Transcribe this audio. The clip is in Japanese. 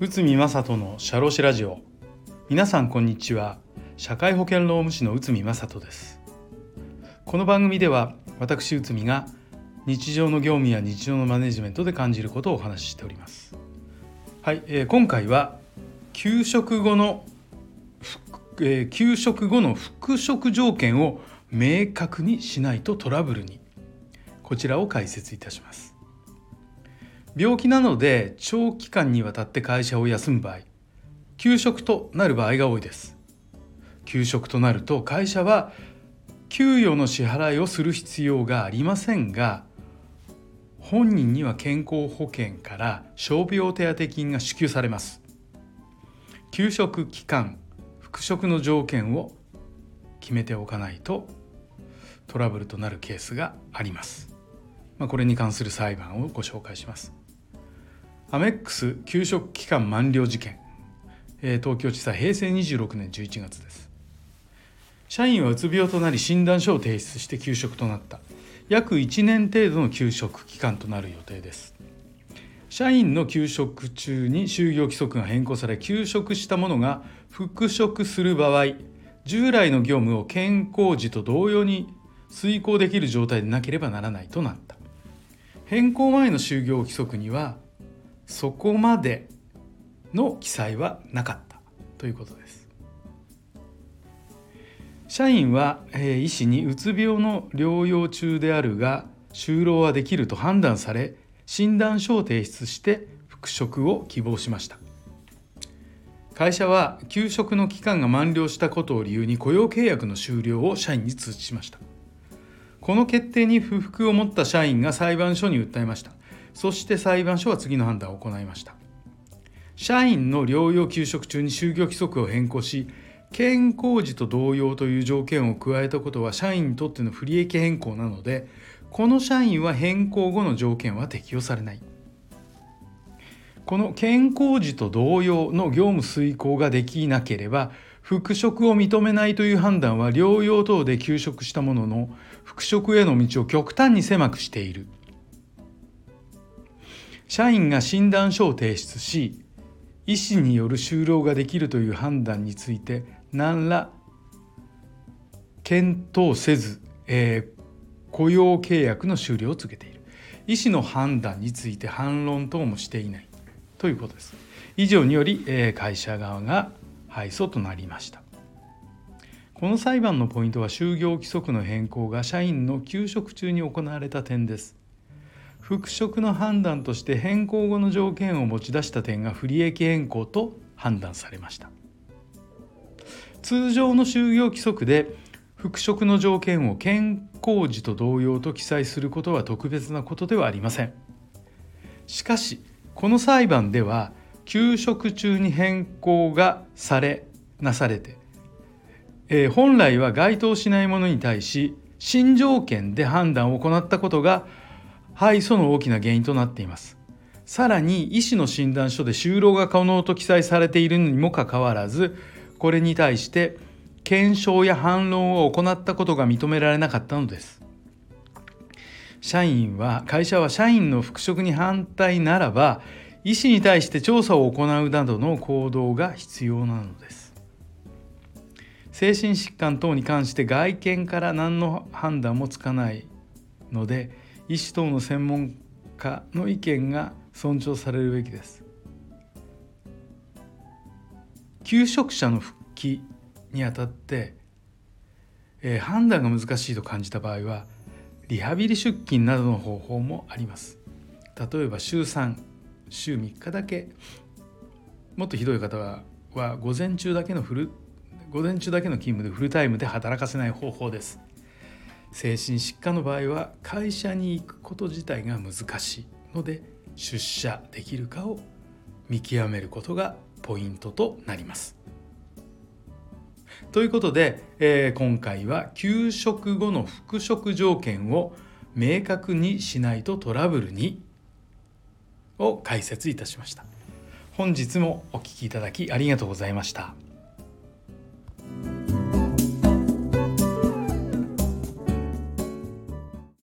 内海正人のシャロシラジオ。皆さんこんにちは。社会保険労務士の内海正人です。この番組では私内海が日常の業務や日常のマネジメントで感じることをお話ししております。はい、えー、今回は給食後の、えー、給食後の復職条件を明確にしないとトラブルにこちらを解説いたします。病気なので長期間にわたって会社を休む場合休職となる場合が多いです。休職となると会社は給与の支払いをする必要がありませんが本人には健康保険から傷病手当金が支給されます。休職期間復職の条件を決めておかないとトラブルとなるケースがあります、まあ、これに関する裁判をご紹介します。アメックス給食期間満了事件、東京地裁平成26年11月です。社員はうつ病となり診断書を提出して休職となった。約1年程度の休職期間となる予定です。社員の休職中に就業規則が変更され休職した者が復職する場合従来の業務を健康時と同様に遂行できる状態でなければならないとなった。変更前の就業規則にはそこまでの記載はなかったということです。社員は、えー、医師にうつ病の療養中であるが就労はできると判断され診断書を提出して復職を希望しました。会社は休職の期間が満了したことを理由に雇用契約の終了を社員に通知しました。この決定に不服を持った社員が裁判所に訴えました。そして裁判所は次の判断を行いました。社員の療養休職中に就業規則を変更し健康時と同様という条件を加えたことは社員にとっての不利益変更なのでこの社員は変更後の条件は適用されない。この健康時と同様の業務遂行ができなければ復職を認めないという判断は療養等で休職したものの復職への道を極端に狭くしている。社員が診断書を提出し医師による就労ができるという判断について何ら検討せず、えー、雇用契約の終了を告げている。医師の判断について反論等もしていないということです。以上により、えー、会社側が敗訴となりました。この裁判のポイントは就業規則の変更が社員の休職中に行われた点です。復職の判断として変更後の条件を持ち出した点が不利益変更と判断されました。通常の就業規則で復職の条件を健康時と同様と記載することは特別なことではありません。しかしこの裁判では休職中に変更がされなされて、えー、本来は該当しないものに対し新条件で判断を行ったことが敗訴の大きな原因となっています。さらに医師の診断書で就労が可能と記載されているにもかかわらずこれに対して検証や反論を行ったことが認められなかったのです。社員は会社は社員の復職に反対ならば医師に対して調査を行うなどの行動が必要なのです。精神疾患等に関して外見から何の判断もつかないので医師等の専門家の意見が尊重されるべきです。求職者の復帰にあたって、えー、判断が難しいと感じた場合はリハビリ出勤などの方法もあります。例えば週3週3日だけもっとひどい方はは午前中だけのフル午前中だけの勤務でフルタイムで働かせない方法です精神疾患の場合は会社に行くこと自体が難しいので出社できるかを見極めることがポイントとなります。ということで、えー、今回は休職後の復職条件を明確にしないとトラブルにを解説いたしました。本日もお聴きいただきありがとうございました。